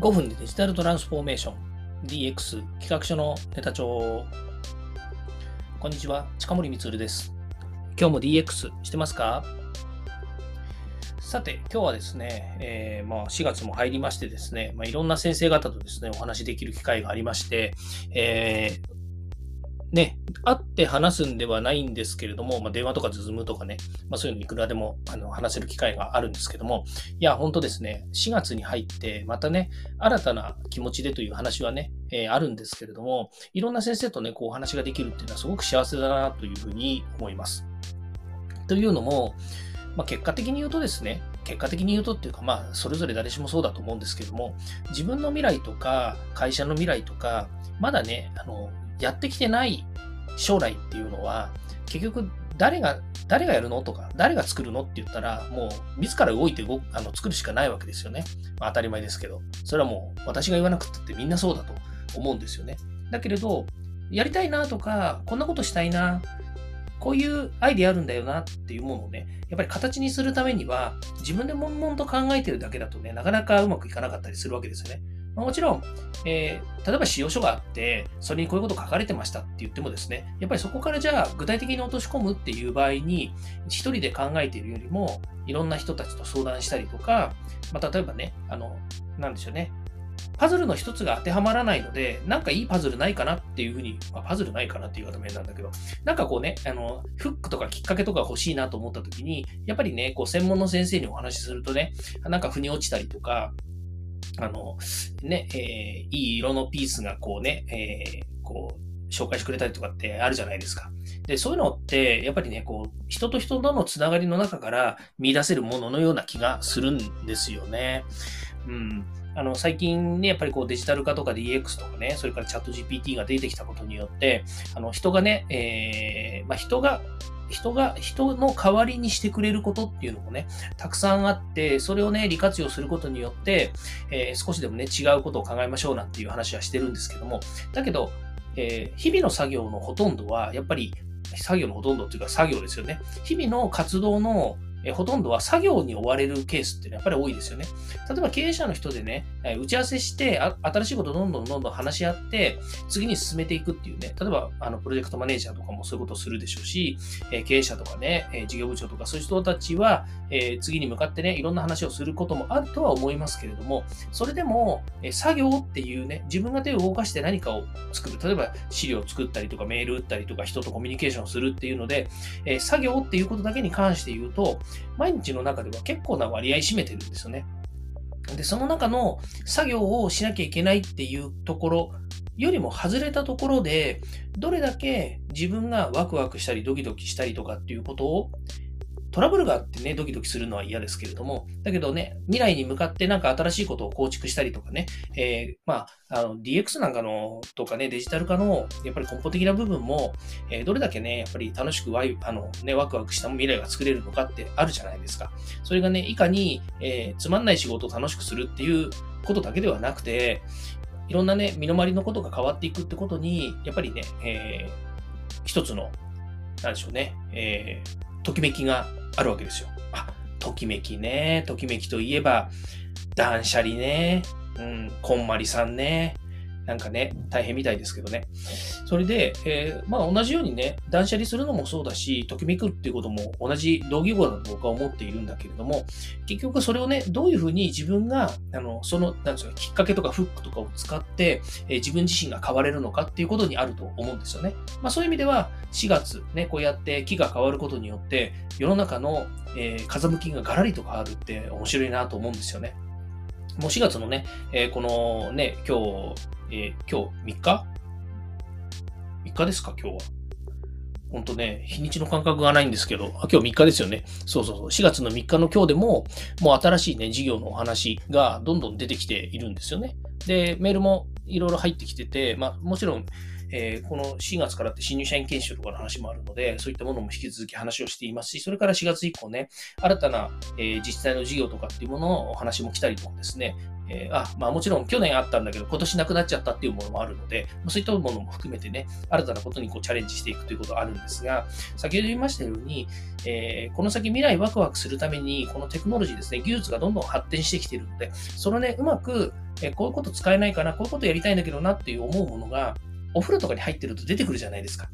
5分でデジタルトランスフォーメーション。DX 企画書のネタ帳。こんにちは近森光です。今日も DX してますか？さて、今日はですね、えー、まあ、4月も入りましてですね、まあ、いろんな先生方とですね、お話しできる機会がありまして、えーね、会って話すんではないんですけれども、まあ、電話とかズームとかね、まあ、そういうのいくらでもあの話せる機会があるんですけども、いや、本当ですね、4月に入って、またね、新たな気持ちでという話はね、えー、あるんですけれども、いろんな先生とね、こうお話ができるっていうのはすごく幸せだなというふうに思います。というのも、まあ、結果的に言うとですね、結果的に言うとっていうか、まあ、それぞれ誰しもそうだと思うんですけども、自分の未来とか、会社の未来とか、まだね、あの、やってきてない将来っていうのは、結局誰が、誰がやるのとか、誰が作るのって言ったら、もう自ら動いて動あの作るしかないわけですよね。まあ、当たり前ですけど。それはもう私が言わなくたってみんなそうだと思うんですよね。だけれど、やりたいなとか、こんなことしたいな、こういうアイディアあるんだよなっていうものをね、やっぱり形にするためには、自分で悶々と考えてるだけだとね、なかなかうまくいかなかったりするわけですよね。もちろん、えー、例えば使用書があって、それにこういうこと書かれてましたって言ってもですね、やっぱりそこからじゃあ具体的に落とし込むっていう場合に、一人で考えているよりも、いろんな人たちと相談したりとか、まあ、例えばね、あの、なんでしょうね、パズルの一つが当てはまらないので、なんかいいパズルないかなっていうふうに、まあ、パズルないかなっていう言い方面なんだけど、なんかこうね、あの、フックとかきっかけとか欲しいなと思った時に、やっぱりね、こう専門の先生にお話しするとね、なんか腑に落ちたりとか、あの、ね、えー、いい色のピースがこうね、えー、こう、紹介してくれたりとかってあるじゃないですか。で、そういうのって、やっぱりね、こう、人と人とのつながりの中から見出せるもののような気がするんですよね。うん。あの、最近ね、やっぱりこうデジタル化とか DX とかね、それからチャット GPT が出てきたことによって、あの、人がね、えー、まあ、人が人が、人の代わりにしてくれることっていうのもね、たくさんあって、それをね、利活用することによって、えー、少しでもね、違うことを考えましょうなんていう話はしてるんですけども、だけど、えー、日々の作業のほとんどは、やっぱり、作業のほとんどっていうか作業ですよね。日々の活動のえほとんどは作業に追われるケースって、ね、やっぱり多いですよね。例えば経営者の人でね、打ち合わせして新しいことどんどんどんどん話し合って、次に進めていくっていうね、例えばあのプロジェクトマネージャーとかもそういうことをするでしょうし、え経営者とかね、え事業部長とかそういう人たちは、え次に向かってね、いろんな話をすることもあるとは思いますけれども、それでも、え作業っていうね、自分が手を動かして何かを作る、例えば資料を作ったりとかメール打ったりとか人とコミュニケーションするっていうので、え作業っていうことだけに関して言うと、毎日の中では結構な割合占めてるんですよね。で、その中の作業をしなきゃいけないっていうところよりも外れたところで、どれだけ自分がワクワクしたりドキドキしたりとかっていうことをトラブルがあってね、ドキドキするのは嫌ですけれども、だけどね、未来に向かってなんか新しいことを構築したりとかね、えー、まあ、あの、DX なんかの、とかね、デジタル化の、やっぱり根本的な部分も、えー、どれだけね、やっぱり楽しくワイ、あの、ね、ワクワクした未来が作れるのかってあるじゃないですか。それがね、いかに、えー、つまんない仕事を楽しくするっていうことだけではなくて、いろんなね、身の回りのことが変わっていくってことに、やっぱりね、えー、一つの、なんでしょうね、えー、ときめきがあるわけですよ。あ、ときめきね。ときめきといえば、断捨離ね。うん、こんまりさんね。なんかね、大変みたいですけどね。それで、えー、まあ同じようにね、断捨離するのもそうだし、ときめくっていうことも同じ同義語だと僕は思っているんだけれども、結局それをね、どういうふうに自分が、あの、その、なんですか、きっかけとかフックとかを使って、えー、自分自身が変われるのかっていうことにあると思うんですよね。まあそういう意味では、4月、ね、こうやって木が変わることによって、世の中の、えー、風向きがガラリと変わるって面白いなと思うんですよね。もう4月のね、えー、このね、今日、えー、今日3日 ?3 日ですか、今日は。ほんとね、日にちの感覚がないんですけど、あ今日3日ですよね。そうそうそう。4月の3日の今日でも、もう新しいね、事業のお話がどんどん出てきているんですよね。で、メールもいろいろ入ってきてて、まあ、もちろん、えー、この4月からって新入社員研修とかの話もあるので、そういったものも引き続き話をしていますし、それから4月以降ね、新たな、えー、自治体の事業とかっていうもののお話も来たりとかですね、えー、あ、まあもちろん去年あったんだけど、今年なくなっちゃったっていうものもあるので、そういったものも含めてね、新たなことにこうチャレンジしていくということがあるんですが、先ほど言いましたように、えー、この先未来ワクワクするために、このテクノロジーですね、技術がどんどん発展してきているので、そのね、うまく、えー、こういうこと使えないかな、こういうことやりたいんだけどなっていう思うものが、お風呂とかに入ってると出てくるじゃないですか。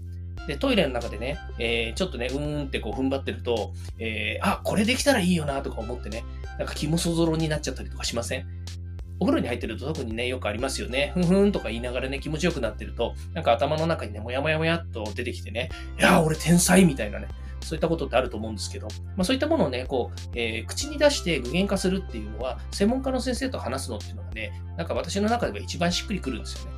で、トイレの中でね、えー、ちょっとね、うーんってこう踏ん張ってると、えー、あ、これできたらいいよなとか思ってね、なんか気もそぞろになっちゃったりとかしません？お風呂に入ってると特にね、よくありますよね。ふんふんとか言いながらね、気持ちよくなってると、なんか頭の中にね、もやもやもやっと出てきてね、いや俺天才みたいなね、そういったことってあると思うんですけど、まあ、そういったものをね、こう、えー、口に出して具現化するっていうのは、専門家の先生と話すのっていうのがね、なんか私の中では一番しっくりくるんですよね。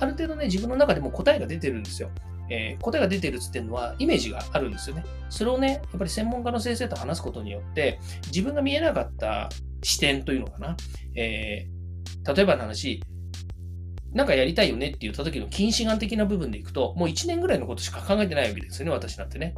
ある程度ね、自分の中でも答えが出てるんですよ。えー、答えが出てるっつってるのはイメージがあるんですよね。それをね、やっぱり専門家の先生と話すことによって、自分が見えなかった視点というのかな。えー、例えばの話、なんかやりたいよねって言った時の近視眼的な部分でいくと、もう1年ぐらいのことしか考えてないわけですよね、私なんてね。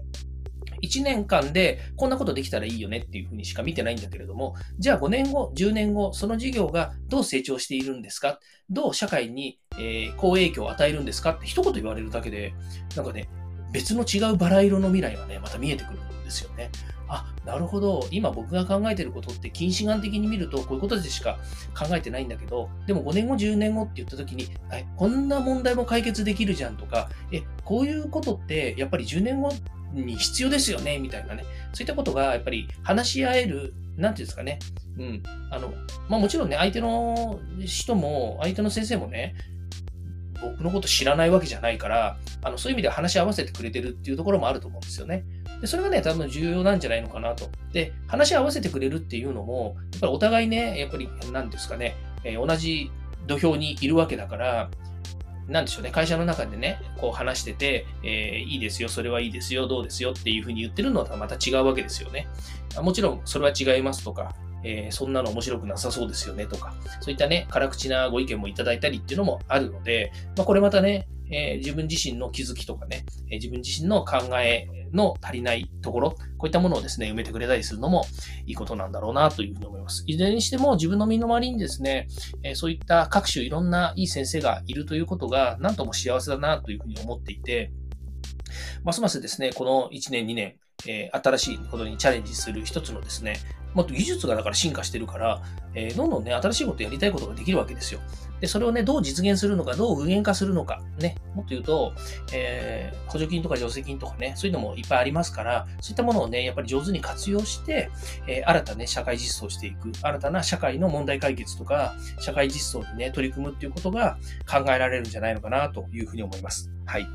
1年間でこんなことできたらいいよねっていうふうにしか見てないんだけれども、じゃあ5年後、10年後、その事業がどう成長しているんですか？どう社会に、えー、好影響を与えるんですかって一言言われるだけで、なんかね、別の違うバラ色の未来がね、また見えてくるんですよね。あ、なるほど。今僕が考えてることって近視眼的に見るとこういうことでしか考えてないんだけど、でも5年後、10年後って言った時に、え、こんな問題も解決できるじゃんとか、え、こういうことってやっぱり10年後に必要ですよね、みたいなね。そういったことがやっぱり話し合える、なんていうんですかね。うん。あの、まあもちろんね、相手の人も、相手の先生もね、僕のこと知らないわけじゃないから、あのそういう意味では話し合わせてくれてるっていうところもあると思うんですよね。でそれがね、多分重要なんじゃないのかなと。で、話し合わせてくれるっていうのも、やっぱりお互いね、やっぱり、なんですかね、えー、同じ土俵にいるわけだから、なんでしょうね、会社の中でね、こう話してて、えー、いいですよ、それはいいですよ、どうですよっていうふうに言ってるのはまた違うわけですよね。もちろん、それは違いますとか、えー、そんなの面白くなさそうですよねとか、そういったね、辛口なご意見もいただいたりっていうのもあるので、まあ、これまたね、えー、自分自身の気づきとかね、えー、自分自身の考えの足りないところ、こういったものをですね、埋めてくれたりするのもいいことなんだろうなというふうに思います。いずれにしても自分の身の回りにですね、えそういった各種いろんないい先生がいるということが、なんとも幸せだなというふうに思っていて、ますますですね、この1年、2年、え、新しいことにチャレンジする一つのですね、もっと技術がだから進化してるから、えー、どんどんね、新しいことやりたいことができるわけですよ。で、それをね、どう実現するのか、どう具現化するのか、ね、もっと言うと、えー、補助金とか助成金とかね、そういうのもいっぱいありますから、そういったものをね、やっぱり上手に活用して、えー、新たね、社会実装していく、新たな社会の問題解決とか、社会実装にね、取り組むっていうことが考えられるんじゃないのかなというふうに思います。はい。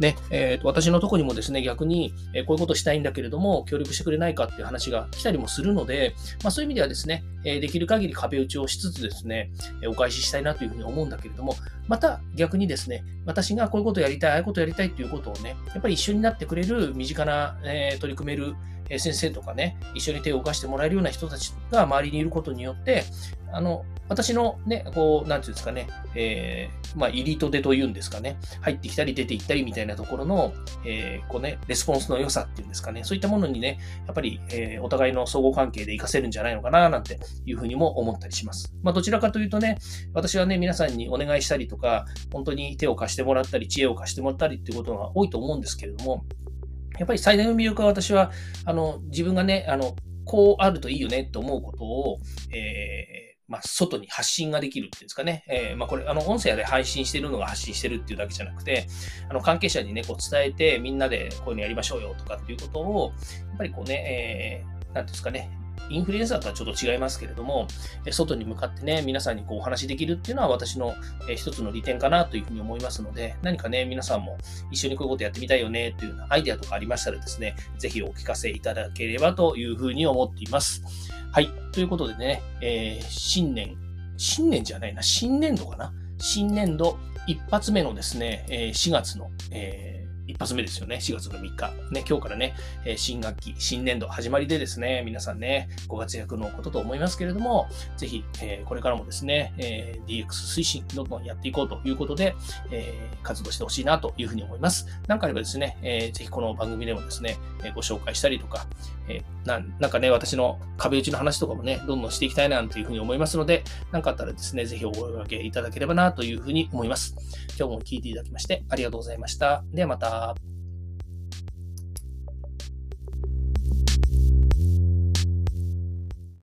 で、えーと、私のとこにもですね、逆に、えー、こういうことしたいんだけれども、協力してくれないかっていう話が来たりもするので、まあ、そういう意味ではですね、えー、できる限り壁打ちをしつつですね、え、お返ししたいなというふうにに思うんだけれども、また逆にですね、私がこういうことやりたい、ああいうことやりたいっていうことをね、やっぱり一緒になってくれる身近な、えー、取り組める先生とかね、一緒に手を動かしてもらえるような人たちが周りにいることによって、あの、私のね、こう、なんていうんですかね、えー、まあ、入りと出というんですかね、入ってきたり出ていったりみたいなところの、えー、こうね、レスポンスの良さっていうんですかね、そういったものにね、やっぱり、えー、お互いの相互関係で活かせるんじゃないのかな、なんていうふうにも思ったりします。まあ、どちらかというとね、私はね、皆さんにお願いしたりとか、本当に手を貸してもらったり、知恵を貸してもらったりっていうことが多いと思うんですけれども、やっぱり最大の魅力は私は、あの、自分がね、あの、こうあるといいよねと思うことを、えー、まあ、外に発信ができるっていうんですかね。えー、まあ、これ、あの、音声で配信してるのが発信してるっていうだけじゃなくて、あの、関係者にね、こう伝えて、みんなでこういうのやりましょうよとかっていうことを、やっぱりこうね、えー、なんですかね、インフルエンサーとはちょっと違いますけれども、外に向かってね、皆さんにこうお話できるっていうのは私の一つの利点かなというふうに思いますので、何かね、皆さんも一緒にこういうことやってみたいよねというようなアイデアとかありましたらですね、ぜひお聞かせいただければというふうに思っています。はい。ということでね、えー、新年、新年じゃないな、新年度かな？新年度一発目のですね、4月の、えー一発目ですよね。4月の3日。ね、今日からね、え新学期、新年度始まりでですね、皆さんね、ご活躍のことと思いますけれども、ぜひ、えこれからもですね、えー DX 推進、どんどんやっていこうということで、え活動してほしいなというふうに思います。なんかあればですね、えぜひこの番組でもですね、えご紹介したりとか、えななんかね、私の壁打ちの話とかもね、どんどんしていきたいなというふうに思いますので、なんかあったらですね、ぜひお声掛けいただければなというふうに思います。今日も聞いていただきましてありがとうございました。ではまた。job.